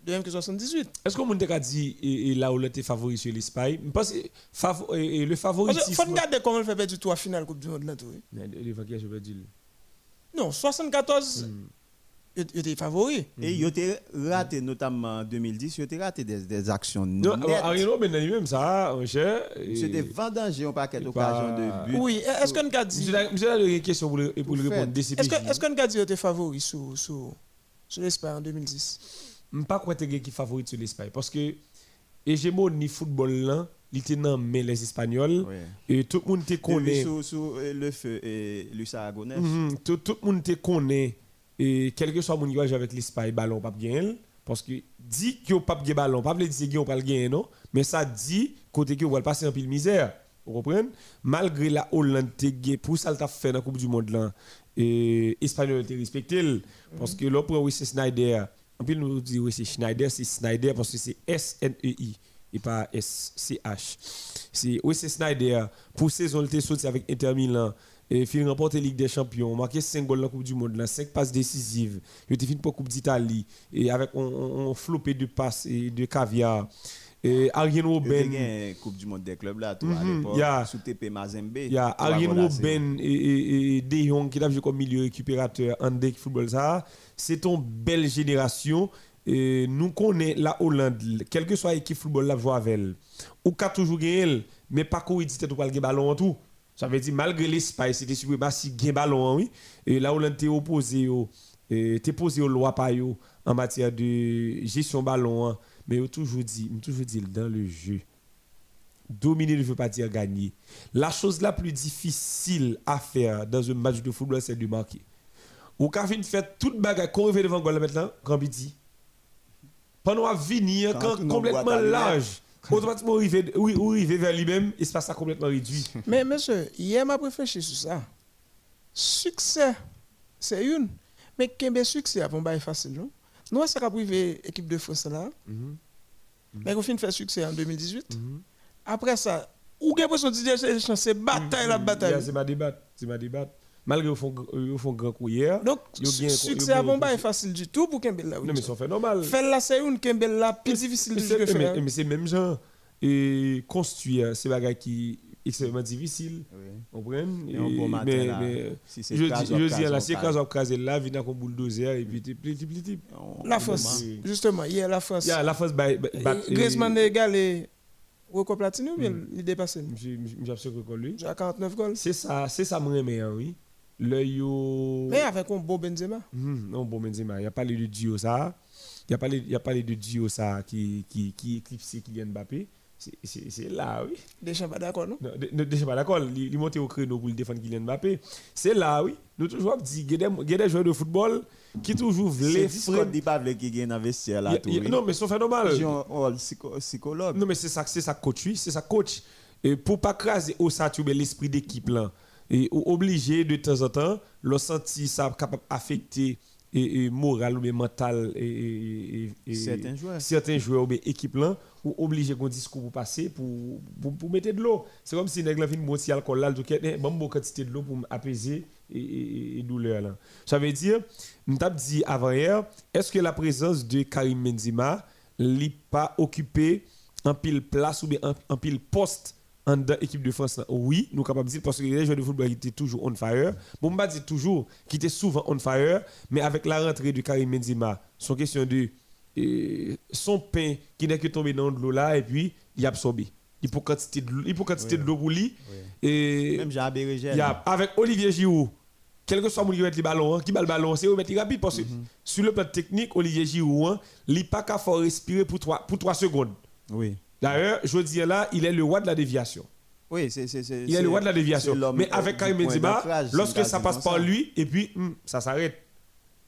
De même que 78.
Est-ce que vous avez dit et, là où il était favori sur l'Espagne? Parce que le favoritisme.
Il faut regarder comment il fait perdre trois finales Coupe du Monde là tout.
Le je vais dire.
Non, 74, il était favori.
Et il était raté, notamment en 2010, il était raté des, des actions
Non,
nettes.
Ariel Robben, lui-même, ça, mon cher.
C'était vendangé un paquet
et
d'occasions de but.
Oui, est-ce qu'on a dit.
Monsieur, il une question pour le, le répondre.
Est-ce qu'on a dit qu'il était favori sur, sur, sur l'Espagne en 2010
Je ne sais pas quoi tu qui favorite sur l'Espagne. Parce que hégémonie football là, il était dans les Espagnols. Et tout le monde te connaît.
Sous, sous euh, le feu et Luis Aragonès.
Mhm, tout, tout le monde te connaît. Et quel que soit mon voyage avec l'Espagne, ballon pas gagner. Parce que dit a pas de ballon, pas veut dire a pas gagner, non. Mais ça dit côté que va passer en pile misère. Vous comprenez? Malgré la Hollande pour ça, elle a fait dans la Coupe du Monde là. Et l'Espagnol te respecté. Parce que là, pour c'est Schneider. En plus, nous disons oui, c'est Schneider, c'est Schneider parce que c'est S-N-E-I et pas S-C-H. C'est oui, c'est Schneider. Pour saison, était sorti avec Inter Milan. Et il remporte la Ligue des Champions, marqué 5 goals dans la Coupe du Monde, 5 passes décisives. Il était fini pour la Coupe d'Italie. Et avec un flopé de passes et de caviar. Et Arjen
Il y a
Robben.
une Coupe du Monde des clubs là, tout à
Mhm,
l'époque,
yeah.
sous TP Mazembe.
Il y a
Tout va
Arjen
voilà, c'est-
Robben et, et, et De Jong qui a joué comme milieu récupérateur en deck football. Ça, c'est une belle génération. Et nous connaissons la Hollande, quelle que soit l'équipe football la joue avec elle. Ou qu'a toujours gagné, mais pas qu'on dit tout pas le ballon en tout. Ça veut dire malgré l'Espagne, c'était suprématie gain ballon oui. Et la Hollande t'est opposé au t'es posé aux lois par en matière de gestion ballon hein. mais yo toujours dit, toujours dit dans le jeu dominer ne veut pas dire gagner. La chose la plus difficile à faire dans un match de football, c'est de marquer. Ou quand fin fait toute bagarre, qu'on revient devant le goal maintenant, quand dit. Pendant à venir,
Quand
complètement large, automatiquement ou arriver vers lui-même, espace a complètement réduit. (laughs)
Mais monsieur, hier m'a réfléchi sur ça. Succès, c'est une. Mais quel succès avant pas facile, non? Nous, c'est qu'à privé équipe de France là. Mais on finit de faire succès en 2018. Après ça, où avez l'impression de dire que c'est bataille la bataille.
Yeah, C'est ma débat, c'est ma débat. Malgré au font grand coup hier.
Donc, succès avant pas facile du tout pour Kembel là.
Non mais ça fait normal.
Faire là, c'est une Kembel là, plus difficile
c'est-
jouer.
mais, c'est même genre et construire c'est bagage qui extrêmement difficile.
Oui.
Vous comprenez
Et un bon
Et-
matin,
mais,
là,
mais
si c'est
je dis c'est
case.
quand on crase là vient avec un bulldozer et puis petit petit petit.
On-
La
on
France, justement, hier la France.
Il y a la bat
Griezmann est égalé record platine ou bien
Mm.
il dépasse
j'ai j'ai absolument que lui.
J'ai 49 goals.
C'est ça c'est ça me remet hein, oui. Le yo
Mais avec un bon Benzema.
Mhm, non bon Benzema, il y a parlé de duo ça. Il y a parlé il y a parlé de duo ça qui qui qui éclipse Kylian Mbappé. C'est c'est c'est là oui.
Deschamps pas d'accord, non?
De- déjà pas d'accord, il, il monte au créneau pour le défendre Kylian Mbappé. C'est là, oui. Nous toujours dit, il y a des- joueurs de football qui toujours
C'est
voulaient
Discord dit pas avec qui gagne le vestiaire là.
Non, mais c'est.
J'ai un un psycho- psychologue.
Non, mais c'est ça, c'est ça coach, oui, c'est ça coach. Et pour pas craser au ça, tu mets l'esprit d'équipe là. Et ou- obligé de temps en temps, le senti ça capable d'affecter et, et moral ou bien mental et,
Certains joueurs.
certains joueurs ou bien équipe là ou obligé qu'on discours pour passer pour, pour, pour mettre de l'eau c'est comme si nèg la fin monter alcool là donc il bon bon quantité de l'eau pour apaiser et, douleur là ça veut dire nous t'a dit avant hier est-ce que la présence de Karim Benzema n'est pas occupé en pile place ou bien en, en pile poste en dans équipe de France oui nous capables de dire parce que les joueurs de football qui étaient toujours on fire bon pas dire toujours qui étaient souvent on fire mais avec la rentrée de Karim Benzema son question de et son pain qui n'est que tombé dans l'eau là et puis il absorbé il faut quantité de l'eau pour lui et
Même Jean Bérégel.
il y a avec Olivier Giroud quel que soit qui met le ballon hein, qui bat le ballon c'est mettre rapide parce que
Mhm.
sur le plan technique Olivier Giroud hein, il pas qu'à respirer pour 3 pour 3 secondes
Oui.
D'ailleurs je veux dire là il est le roi de la déviation
Oui, c'est. c'est- c'est-
il est le roi de la déviation mais avec Karim Benzema lorsque ça passe par
ça.
lui et puis hum, ça s'arrête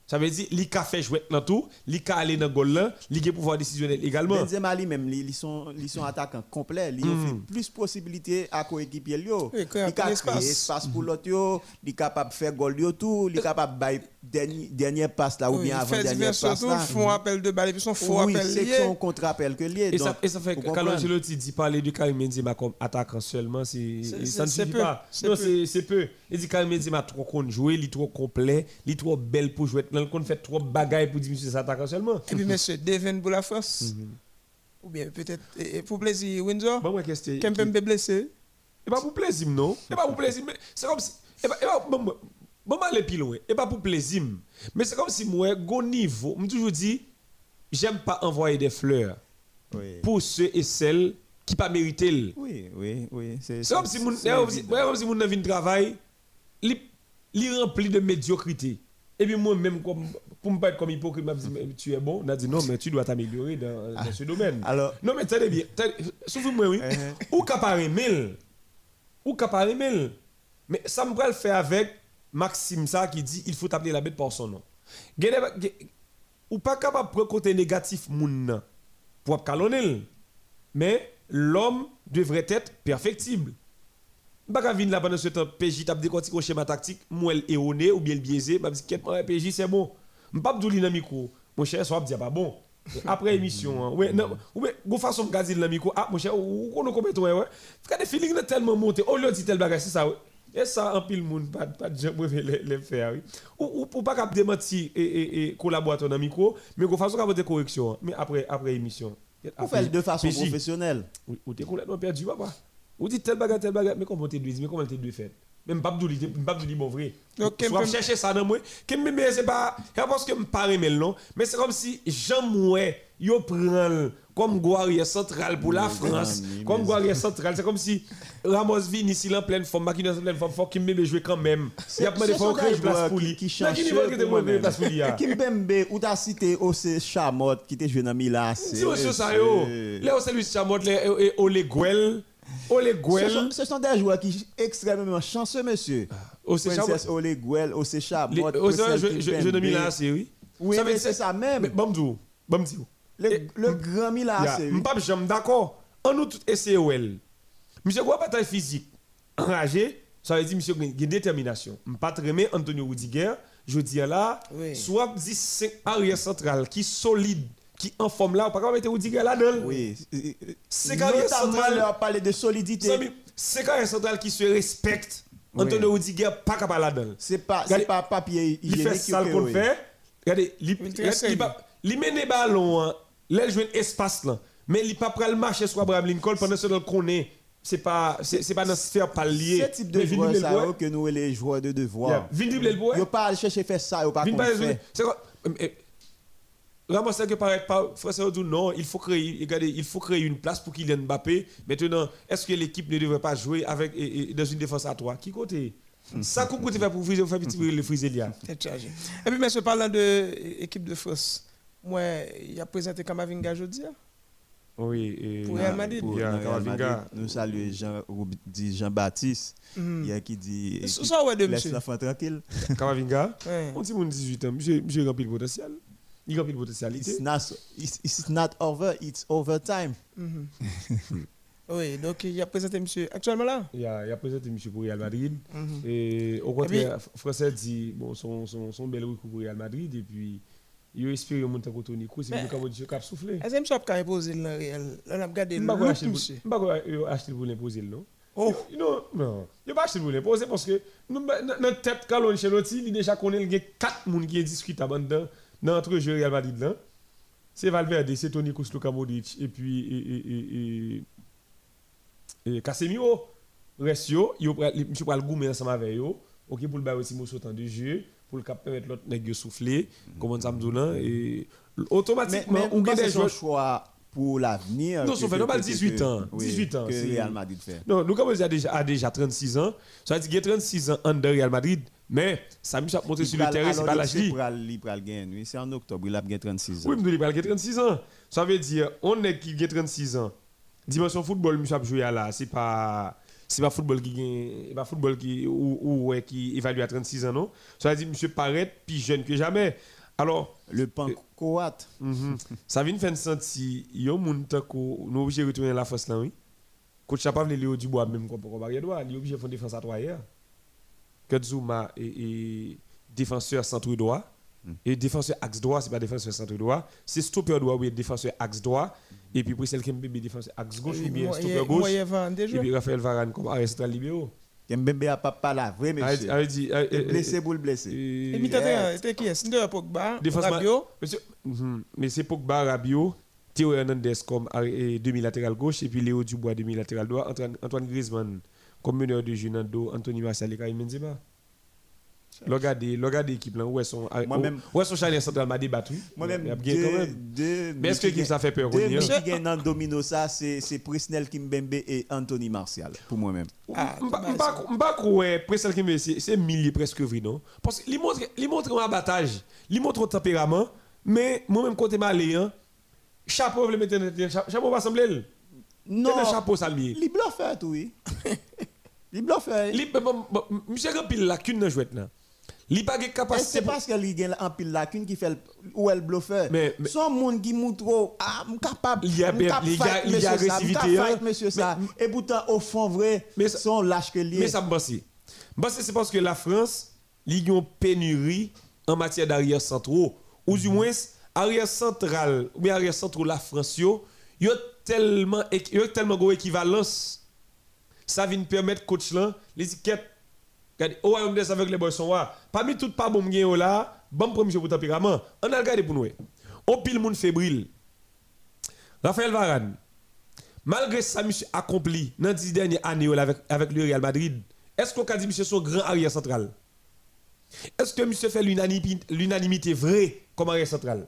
ça veut dire il a fait jouer dans tout il a aller dans le goal là il a pouvoir décisionnel également
Benzema lui-même, ils sont, ils sont attaquants complets. Ils
Mm.
offrent plus de possibilités à coéquipier.
Oui,
Il a créé
espace.
pour l'autre. Il est capable de faire goal yo tout. Il est capable de faire dernier, dernière passe là ou bien
il
avant dernière passe là.
font appel de balle et puis son faux
Oui,
appel
c'est
lié.
son contre-appel que lié.
Et ça, et ça fait
comprenez?
Ancelotti dit parler de Karim Benzema comme attaquant seulement, c'est
C'est-
ça ne
c'est
suffit
peu,
pas.
c'est
Non,
peu.
c'est c'est peu. Il dit Karim Benzema trop con jouer, il est trop complet, il est trop belle pour jouer. Il qu'on fait trop bagaille pour dire monsieur c'est attaquant seulement.
Et puis, monsieur, Devin pour la France. Ou bien peut-être pour plaisir, Windsor.
Bon, moi, qu'est-ce que
Kempembe blessé.
Et pas pour plaisir, non? Et pas pour plaisir, mais c'est comme si. Et pas, et pas, bon, bon, bon, aller plus loin. Et pas pour plaisir. Mais c'est comme si moi, go niveau, je toujours dit, j'aime pas envoyer des fleurs
Oui.
pour ceux et celles qui pas mérité.
Oui, oui, oui.
C'est comme si mon, comme si, mon travail, il il rempli de médiocrité. Et puis moi-même, pour me pas être comme hypocrite, je me dis, tu es bon. On a dit non, mais tu dois t'améliorer dans, dans ce domaine.
Alors,
Non, mais tenez bien. Souvenez-moi, oui.
Uh-huh.
Ou capable mille. Ou capable mille. Mais ça me le faire avec Maxime ça qui dit il faut appeler la bête par son nom. Ou pas capable de prendre côté négatif moun pour calonner. Mais l'homme devrait être perfectible. Qu'à venir là pendant ce temps, PJ tape décortiquer au schéma tactique, moi elle erroné ou bien biaisé, m'a dit qu'est-ce que PJ c'est bon? M'pas dou li dans micro. Mon cher soit dire pas bon. Après émission, hein. ouais, non, ou bien, go façon gazil dans micro. Ah, mon cher, ou qu'on compte ouais, ouais. Quand des feelings sont tellement monté, au lieu dire tel bagage, c'est ça, ouais. Et ça, en pile monde, pas, pas de gens pour les, faire, oui. Ou, ou, pas cap démentir et, et, et collaborateur dans micro, mais go façon capable des corrections, hein. mais après, après émission.
Vous faites de façon professionnelle.
Ou, ou t'es complètement perdu, papa. Ou dit tel bagage, tel bagage, mais comment t'es dit, mais comment t'es deux fait Même pas de dire, pas de dire bon vrai? Soit chercher ça dans moi. Que me mais c'est pas, c'est parce que me paraît mais non, mais c'est comme si Jean Mouet, yo prend comme guerrier central pour la France, comme guerrier central, c'est comme si Ramos vient ici en pleine forme, Makino en pleine forme, faut qu'il me jouer quand même. Il y a pas de fois créer
des
place pour
qui-
lui.
qui cherchent
qui que
moi-même.
place pour lui. hein?
Kimpembe, ou t'as cité Ose Chamot qui était joué dans Milan.
Si monsieur ça yo, Léo c'est lui Chamot, les Ole Guel, Ole
Ce sont, ce sont des joueurs qui sont extrêmement chanceux, monsieur.
Ose Chamot.
Princesse Ole Guel, Ose
Les-
Chamot,
aux je,
Kimpembe.
Milan AC, oui.
Mais c'est ça même.
Bamdou, Bamdou.
Le, grand
Ya,
c'est
M'pap jam d'accord. On nous tout well. Monsieur quoi bataille physique. Enragé, ça veut dire monsieur une détermination. M'pas tremé Antonio Rudiger, je dis là, soit 10 5 arrière central qui solide, qui en forme là, on pas mettre Rudiger là-dedans.
Oui.
C'est carrière
Notamment,
centrale.
leur parler de solidité.
C'est carrière central qui se respecte.
Oui.
Antonio Rudiger pas capable là-dedans.
C'est pas, c'est pas papier
Il fait ça qu'on fait. Regardez, il mène les ballons, hein. là il joue un espace là. Mais il pas prêt le marcher sur Abraham Lincoln pendant ce temps qu'on est. C'est pas c'est c'est pas dans sphère palier.
Ce type de joueurs ça, que nous les joueurs de devoir.
Vin dribble le bois.
Ils pas chercher faire ça, ils pas
Vin
qu'on
pas
fait.
c'est c'est que paraît pas Français dit non, il faut créer regardez, il faut créer une place pour Kylian Mbappé. Maintenant, est-ce que l'équipe ne devrait pas jouer avec et- et dans une défense à trois? Qui côté? Ça qu'on côté faire pour friser faire petit le Friselia.
Tête chargée. Et puis, monsieur, parlant de l'équipe de France, moi, il a présenté Kamavinga aujourd'hui. hein?
Oui, et
Pour Real Madrid.
Pour
Il y a
Real
Kamavinga.
Madrid, Nous saluons Jean, dit Jean-Baptiste, il y a qui dit
ça, ouais, de
laisse
monsieur.
l'enfant tranquille.
Kamavinga?
Ouais.
On dit mon 18 ans, monsieur, monsieur rempli le potentiel. Il remplit le potentialité.
It's not, it's, it's not over, it's overtime.
Mhm. (laughs) oui, donc il a présenté monsieur actuellement là?
Il a, il a présenté monsieur pour Real Madrid.
Mhm.
Et au contraire, Français dit bon, son, son, son bel recrue pour Real Madrid. Et puis, il espère monter contre Tonico. C'est
Mais-
lui qui a dit cap souffler.
Est-ce que monsieur a quand imposé le réel Là, on a regardé
Je
le
ne vais
look,
acheter
monsieur.
le pour- je vais acheter pour l'imposer, non?
Oh,
Non, non. Je ne vais pas acheter pour l'imposer parce que nous, dans notre tête, quand on Ancelotti, il déjà connaît il y a dans dans entre jeux Real Madrid. là. C'est Valverde, c'est Toni Luka Modric et puis et, et, et, et, et Casemiro. Reste yo, yo monsieur pral goumer ensemble avec yo. OK pour le bailler aussi mon temps de jeu pour le permettre l'autre nèg souffler comment ça me et automatiquement on gagne des
choix pour l'avenir.
Non, son fait, pas
que-
18
que-
ans,
oui,
18 ans,
Que Real Madrid fait.
Non, Lucas a déjà, a déjà 36 ans. Ça veut dire qu'il a 36 ans en de Real Madrid. Mais ça me a montré sur le terrain, c'est pas l'âge
oui, c'est en octobre, il a gagné 36 ans.
Oui, il a 36 ans. Ça veut dire, on est qui a 36 ans. Dimension football, monsieur a joué là. C'est pas. C'est pas football qui gagne, c'est pas football qui ou, ou ouais, qui évalue à 36 ans non? Ça veut dire monsieur paraît plus jeune que jamais. Alors,
Le pan croate.
Mhm. Ça vient faire sentir, il y a un monde qui nous obligé de retourner à la force là, oui. Coach venu Léo Dubois même pour barrière droit, il est obligé de faire une défense à trois hier. Que Zuma est, est défenseur centre droit. Et défenseur axe droit, c'est pas défenseur centre droit. C'est stopper droit ou défenseur axe droit. Et puis pour celle qui est défenseur axe gauche ou bien
a-
stopper gauche.
a
Et puis Raphaël Varane comme arrêt central libéraux.
Kembembe a pas pas la vraie, monsieur.
Avait dit, euh, euh,
Blessé pour le blessé.
Et puis, t'as c'était qui est C'était Pogba.
Monsieur, mhm. mais c'est Pogba, Rabiot, Théo Hernandez comme demi-latéral gauche et puis Léo Dubois demi-latéral droit, Antoine, Antoine Griezmann comme meneur de jeu dans dos, Anthony Martial et Benzema. Regardez, regardez l'équipe là, où est son,
Moi-même-
où est son charnière central m'a débattu.
Moi-même, deux,
Mais est-ce que l'équipe ça fait peur
Deux
hein?
qui gagnent dans domino, ça, c'est c'est Presnel Kimbembe et Anthony Martial, pour moi-même.
Ah,
pas ouais, Presnel Kimbembe, c'est millier presque vrai, non? Parce qu'il montre, il montre un abattage, il montre un tempérament, mais moi-même, côté malé, hein, chapeau, le mettre chapeau va sembler.
Non,
chapeau, ça lié.
il bluffe, tout, oui. (laughs) Il bluffe.
Bon, Monsieur Rampil, la cune dans jouette là. Li pas de
Et
capacité.
c'est parce qu'il a un pile lacune qui fait où elle bluffe.
Mais- mais-
Son monde qui montre ah, capable.
Il y a il y a-
fight
il y a
monsieur ça,
agressivité, hein.
fight monsieur ça. Et pourtant, au fond, vrai, son lâche que lié.
Mais ça me pense. Parce c'est parce que la France, il y a une pénurie en matière d'arrière centraux. Ou du moins, arrière central, ou bien arrière centraux, la France, yo, il y a tellement, il y a tellement gros équivalence. Ça vient permettre coach là, les étiquettes. Oh, on est avec les boys sont là. Parmi toutes pas bon gain là, bon premier pour tempérament. On a regardé pour nous. On pile monde fébrile. Raphaël Varane, malgré ça, monsieur accompli dans les dix dernières années avec, avec le Real Madrid, est-ce qu'on a dit monsieur son grand arrière central? Est-ce que monsieur fait l'unanimité vraie comme arrière central?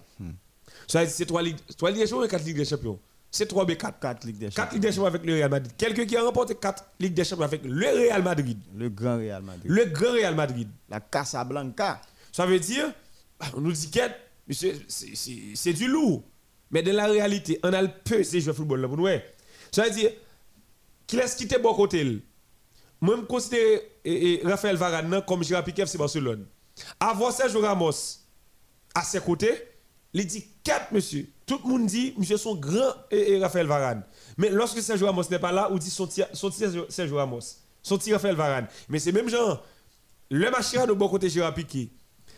Ça veut dire c'est trois ligues, trois ligues des champions et quatre ligues des champions? C'est 3 B4.
4 Ligues des
4
Champions.
Ligues des champions avec le Real Madrid. Quelqu'un qui a remporté 4 Ligues des champions avec le Real Madrid.
Le grand Real Madrid.
Le grand Real Madrid.
La Casablanca.
Ça veut dire, on nous dit qu'être, monsieur, c'est- du lourd. Mais dans la réalité, on a le peu ces joueurs de football là pour nous. ouais. Ça veut dire, qu'il laisse quitter bon côté. Moi, je considère Raphaël Varane comme Gérard Piqué, c'est Barcelone. Avoir Sergio Ramos à ses côtés, il dit 4, monsieur. Tout le monde dit, monsieur, son grand eh, eh, Raphaël Varane. Mais lorsque Sergio Ramos n'est pas là, on dit son petit son Sergio- Ramos. Son petit Raphaël Varane. Mais c'est même genre, le Machira de bon côté Gérard Piqué.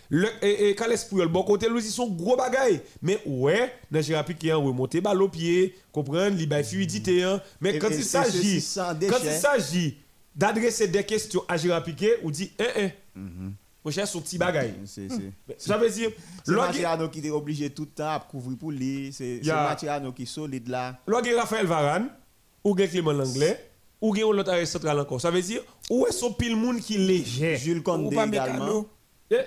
Le, et, et le bon côté, lui, sont gros bagailles. Mais ouais, dans Gérard Piqué, on remonte balle au pied, comprendre, il a fluidité. hein. Mais
Et-
quand
et-
il
et
s'agit, quand il s'agit d'adresser des questions à Gérard Piqué, on dit, eh, eh, mon cher, son petit bagaille.
C'est-
Mais Ça veut dire,
c'est Matiano qui est obligé tout le temps à couvrir pour lui. C'est. Matiano qui est solide là.
A Raphaël Varane, ou bien Clément Langlais, ou bien l'autre arrêt central encore. Ça veut dire, où est son pile monde qui est léger?
Jules Condé également.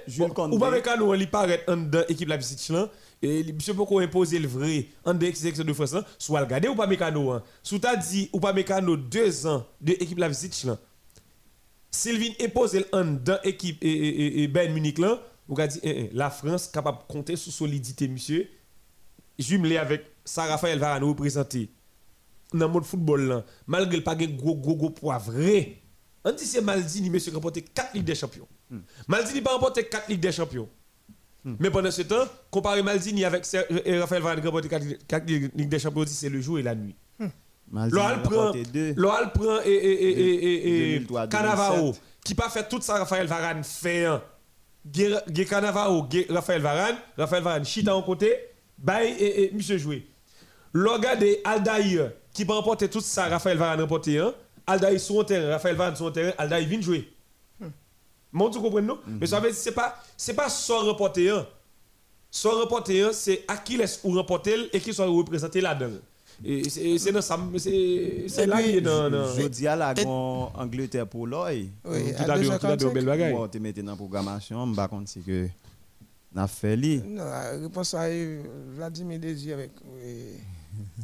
Jules Condé.
Ou pas Mécano, il paraît en dedans équipe la visite là. Et monsieur pourquoi imposer le vrai en dedans section de France soit le garder ou pas Mécano. Hein. Sous t'as dit ou pas Mécano deux ans de équipe la visite là. Sylvine imposer en dedans équipe et, et, et, Bayern Munich là, vous avez dit eh, eh, la France capable de compter sur solidité monsieur. Jumelé avec ça Raphaël Varane représenté dans le monde football là, malgré le pas de gros gros gros poids vrai. On dit c'est Maldini monsieur qui a remporté 4 Ligues des Champions. Maldini pas remporté 4 Ligues des Champions. Mais pendant ce temps, comparer Maldini avec Raphaël Varane qui a remporté 4 Ligues des Champions, on c'est le jour et la nuit.
A
prend, l'Oral prend et, et, et, et, et, et
2003,
Cannavaro,
2007.
qui pas fait tout ça Raphaël Varane fait. Gué Gué Cannavaro, Gué Raphaël Varane, Raphaël Varane chita en côté, bye et, et monsieur joué. L'orga de Aldaïr, qui pas remporté tout ça Raphaël Varane remporté. Hein. Aldaïr sur un terrain, Raphaël Varane sur un terrain, Aldaïr vient jouer. Mon tu comprends non Mais ça veut dire c'est pas c'est pas sans remporter un. Sans remporter un, c'est à qui laisse ou remporter et qui soit représenté là-dedans. Et c'est c'est dans ça c'est c'est
Et
là
puis,
qui est dans dans-
Je dis à la Angleterre pour l'œil.
Oui,
tout
à
à l'heure tout à l'heure
2h45.
belle bagaille.
Bon, tu mets dans la programmation, je ne sais pas si que n'a fait li.
Non, la réponse à euh, Vladimir Désir avec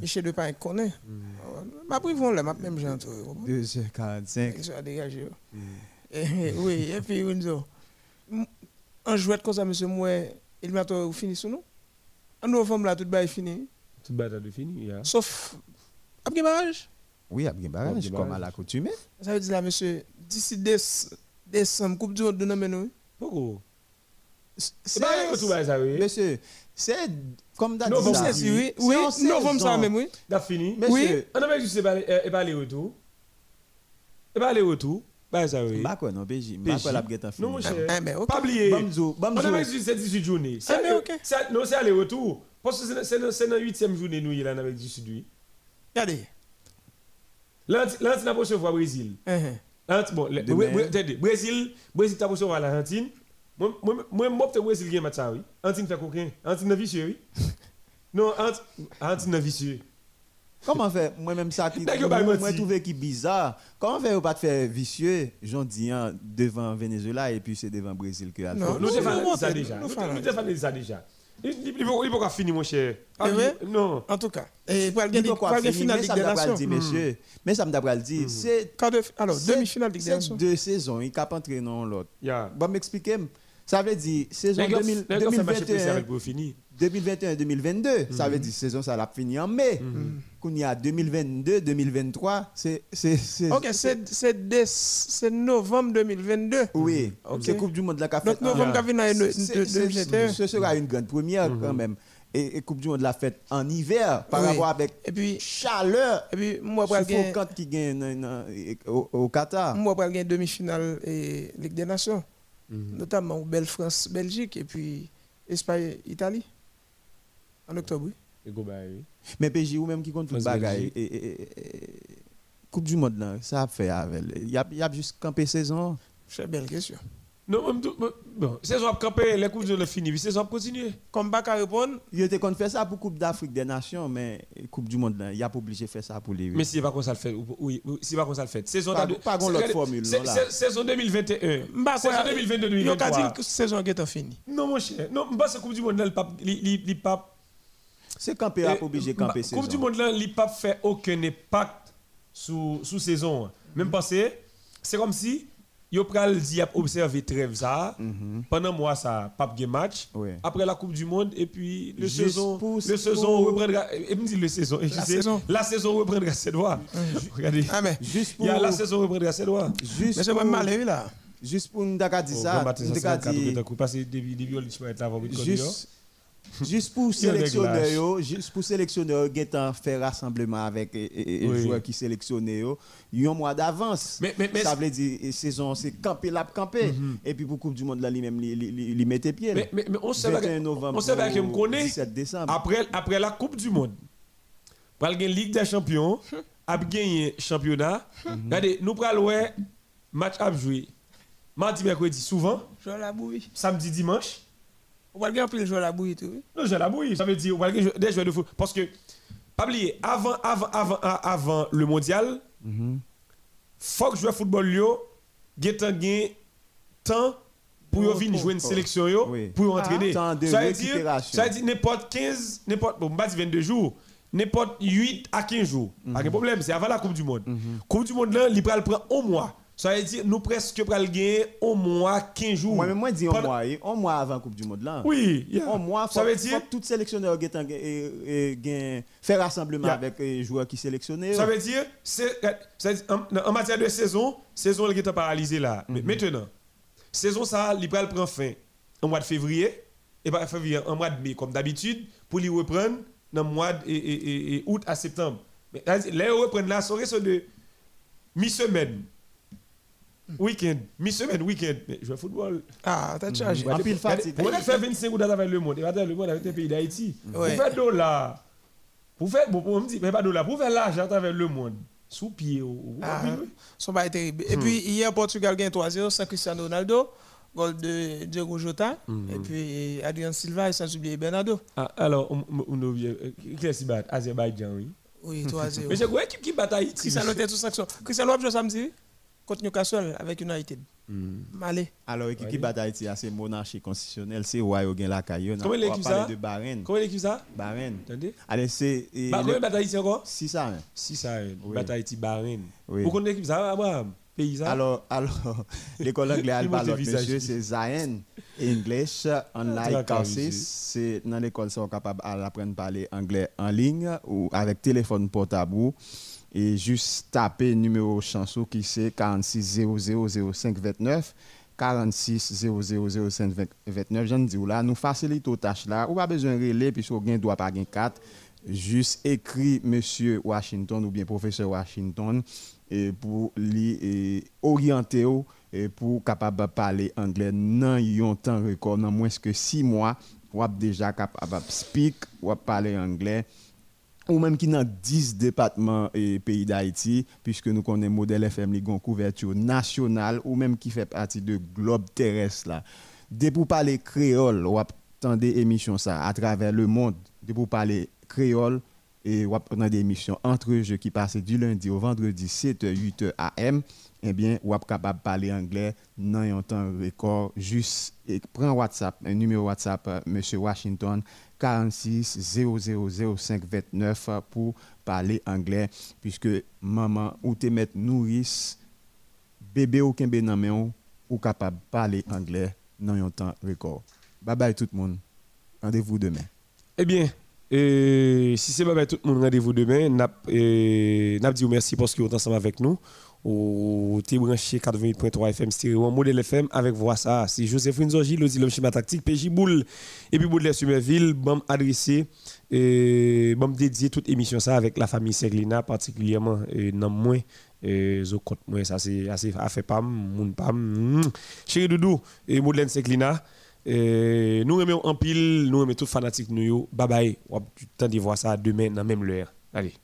Michel Depay. Ma vont là, ma même gens.
2h45.
Ils sont dégagés. Eh, Oui, et puis on dit, un jouet comme ça, monsieur Moué, il m'a tout fini sous nous. En novembre, là, tout le est fini.
Tout bataille de fini, yeah.
Sauf, après barrage?
Oui, après barrage, comme à l'accoutumée.
Ça veut dire là, monsieur, d'ici déce- décembre, Coupe du Monde de nous, nous.
Pourquoi?
C'est
C'est pas ça oui.
Monsieur, c'est comme d'habitude.
Novembre,
oui.
C'est
Oui, novembre, ça même, oui.
Fini.
Monsieur,
Oui.
Amérique du Sud, et pas aller retour. Et pas aller retour. Bah ça oui.
Bah quoi, non, PJ. Bah quoi, la guette
Non, mon cher.
Mais ok.
Pas oublier.
Bamzo,
En
Bamzo.
Amérique du Sud, c'est 18 journées.
Ah, mais ok.
c'est- Non, c'est aller-retour. Parce que c'est- dans- la 8e journée, nous, en Amérique du Sud.
Regardez.
Là, là, tu n'as pas recevoir le Brésil.
Eh, eh.
Là, bon, Brésil, Brésil, tu as recevoir l'Argentine. Moi, moi, peut-être Brésil qui est match ça, oui. Argentine fait coquin. Argentine est vicieux, oui. Non, Argentine est vicieux.
Comment faire Moi-même, ça Moi, trouvé qui bizarre. Comment faire ou pas te faire vicieux, j'en dis, hein, devant Venezuela et puis c'est devant Brésil que a
Non,
fait.
Nous
remontons,
ça
nous
déjà. Nous ça déjà. Il faut faut pas finir, mon cher.
Eh oui?
Non.
En tout cas,
Il
gagner
finir,
finale
mais
Ligue
ça
des Nations?
le dire, messieurs. Mais ça me d'après le dire, c'est.
Alors, demi-finale Ligue des
c'est
Nations.
deux saisons, il cap entrer dans l'autre.
Yeah.
Bon, m'expliquer. Ça veut dire saison
Les gars,
2000
les gars, fait match
2021.
spécial pour finir.
2021-2022, ça veut dire saison ça l'a fini en mai. Qu'on y a 2022-2023, c'est c'est c'est
Ok, c'est c'est des- c'est novembre 2022.
oui, c'est Coupe du monde la fait.
Donc, novembre,
Yeah.
de
Ce sera une grande première quand même. Et, et Coupe du monde l'a faite en hiver par
Oui.
rapport avec
Et puis,
chaleur
et puis moi, pour gagner
suffocante qui gagne au, au Qatar.
moi, pour gagner demi-finale et Ligue des Nations, notamment Belle France, Belgique et puis Espagne, Italie. En octobre, oui.
Bah.
Mais PJ ou même qui compte tout bagaille. Coupe du monde là, ça a fait avec. Il y a, il y a juste campé saison.
C'est une belle question.
Non, même tout- bon, saison a campé, les coups de le fini, puis saison a continué.
Comme pas qu'à répondre,
Il était qu'on fait ça pour Coupe d'Afrique des Nations, mais Coupe du monde là, il a pas obligé de faire ça pour les.
Mais si pas comme ça le fait, ou- oui, si pas comme ça le fait. Saison
Pas-
de-
pas qu'on l'autre formule, là.
Saison 2021.
M'ba
Saison
quoi,
2022
il y a
2023.
dire que saison est finie.
Non, mon cher. Non, m'ba c'est Coupe du Monde là, le pape, li- li- li pape.
C'est
eh,
pas obligé de camper saison.
Coupe du Monde là, li pape fait aucun impact sous sous saison. Même passé, c'est comme si yo pral di a observé trêve ça pendant mois ça pape game match après la coupe du monde et puis le
Juste
saison
pour-
le saison reprendra et me dit le saison
La
sais,
saison.
la saison reprendra cette voie (laughs) regardez
Ah, mais,
Juste
il
pour.
y a la saison reprendra cette voie
Juste
mais c'est
pour.
pas mal, là.
Juste pour nous dire
Oh,
ça. nous dire-
que coupé, parce que depuis avant de
juste juste pour (laughs)
Il y a
yo, juste pour sélectionneur Gaëtan fait rassemblement avec et
Oui.
joueurs qui sélectionnent yo, un mois d'avance.
Mais- mais- mais-
ça veut dire saison c'est camper la camper et puis pour Coupe du monde là lui-même li, li, li, li mettait pied.
Mais, mais, mais on sait
21 novembre
on sait pas que me connaît
17 décembre.
après après la Coupe du monde. Pour gagner Ligue des Champions, (laughs) a gagné championnat. Regardez, nous pral ouais match à jouer. Mardi mercredi souvent,
la
samedi dimanche.
On va gagner plus jouer la bouille, tout.
Non, j'ai la bouille. Ça veut dire, on va gagner des joueurs de foot. Parce que, pas oublier, avant, avant, avant, avant le mondial, faut que joueur football, yo, get gain temps pour yo
Oh,
venir jouer une sélection, yo,
Oui.
pour yo entraîner.
Temps de
ça veut dire, ça veut dire n'importe 15, n'importe, bon, pas 22 jours, n'importe 8 à 15 jours. Pas de problème, c'est avant la Coupe du Monde. Coupe du Monde, là, il prend un mois. Ça veut dire, nous presque pral gagner au mois 15 jours.
Moi même moi dis un mois, eh, un mois avant Coupe du monde là.
Oui, yeah.
Un mois,
ça veut dire,
tout sélectionneur eh, eh, gagne- fait rassemblement
Yeah.
avec les joueurs qui sélectionnent.
Ça veut dire, en, en matière de saison, saison est paralysée là. Mais maintenant, saison ça, il prend fin en mois de février, et pas février, en mois de mai, comme d'habitude, pour lui reprendre dans le mois de et, et, et- et août à septembre. Mais là, reprennent là, ça de mi-semaine, week-end, mi-semaine, week-end. Mais je au football.
Ah, t'as chargé.
En pile fatigue.
Pour faire 25 ou avec le monde, et pas le monde avec le pays d'Haïti. Pour faire dollar, pour faire, bon, on me dit, mais pas dollar, pour faire l'argent avec le monde, sous pied,
Ah, son bail terrible. Et puis, hier, Portugal gagne 3-0 sans Cristiano Ronaldo. Goal de Diego Jota. Et puis, Adrien Silva et sans oublier Bernardo.
Ah, alors, on, on, on oublie, euh, qui est-ce qui bat Azerbaïdjan, oui.
Oui, 3-0.
Mais c'est quoi équipe qui bat Haïti?
Cristiano était sous sanction. Cristiano a joué samedi contre Newcastle avec United. Malé.
Alors, l'équipe qui
Ouais.
bat Haïti, c'est monarchie constitutionnelle, c'est roi au gain la caillou.
Comment l'équipe ça?
de Bahreïn.
Comment l'équipe ça?
Bahreïn.
Attendez.
Allez, c'est.
Bah,
le-
combien bat Haïti encore
Si ça. hein.
Si ça,
Oui.
bat Haïti, Bahreïn.
Oui.
Vous connaissez l'équipe ça, Abraham? Pays ça?
Alors, alors (laughs) l'école anglaise,
Il monte le
alors,
visage.
monsieur, c'est Zayn English Online Courses. C'est dans l'école, ils sont capables d'apprendre à parler anglais en ligne ou avec téléphone portable. Et juste taper numéro chanson qui c'est 46 00 05 29. 46 00 05 29. Je dis là, nous facilitons aux tâches là. Ou pas besoin de relais, puisqu'on ne doit pas gagner 4. Juste écrit Monsieur Washington ou bien Professeur Washington et pour lui orienter ou, pour capable parler anglais dans un temps record dans moins que 6 mois ou déjà capable speak ou parler anglais ou même qui dans 10 départements et pays d'Haïti puisque nous connaissons modèle FM li gon couverture nationale ou même qui fait partie de globe terrestre là. Dès pour parler créole ou ap tendez émission ça à travers le monde. Dès pour parler créole et a des émissions entre jeux qui passent du lundi au vendredi 7h 8h AM eh bien on capable de parler anglais dans un temps record juste et prend WhatsApp un numéro WhatsApp euh, monsieur Washington 46 0005 29 pour parler anglais puisque maman ou te mettre nourrice bébé ou kembe nan ou capable de parler anglais dans un temps record. Bye bye tout le monde. Rendez-vous demain.
Eh bien, si c'est bye bye tout le monde, rendez-vous demain. N'a dit merci parce que vous êtes ensemble avec nous. Au T branché 88.3 FM stéréo, modèle FM avec voix ça. C'est Joseph Rinzogi, le l'homme schéma tactique, PJ Boule et puis Baudelaire Sumerville, bon adressé et bon dédié toute émission ça avec la famille Seglina particulièrement et non moins zo moi ça c'est assez fait pas moun pas hmm. chéri doudou et Modèle Seglina et nous aimons en pile nous aimons tous fanatiques nous bye bye on temps de voir ça demain dans même l'heure allez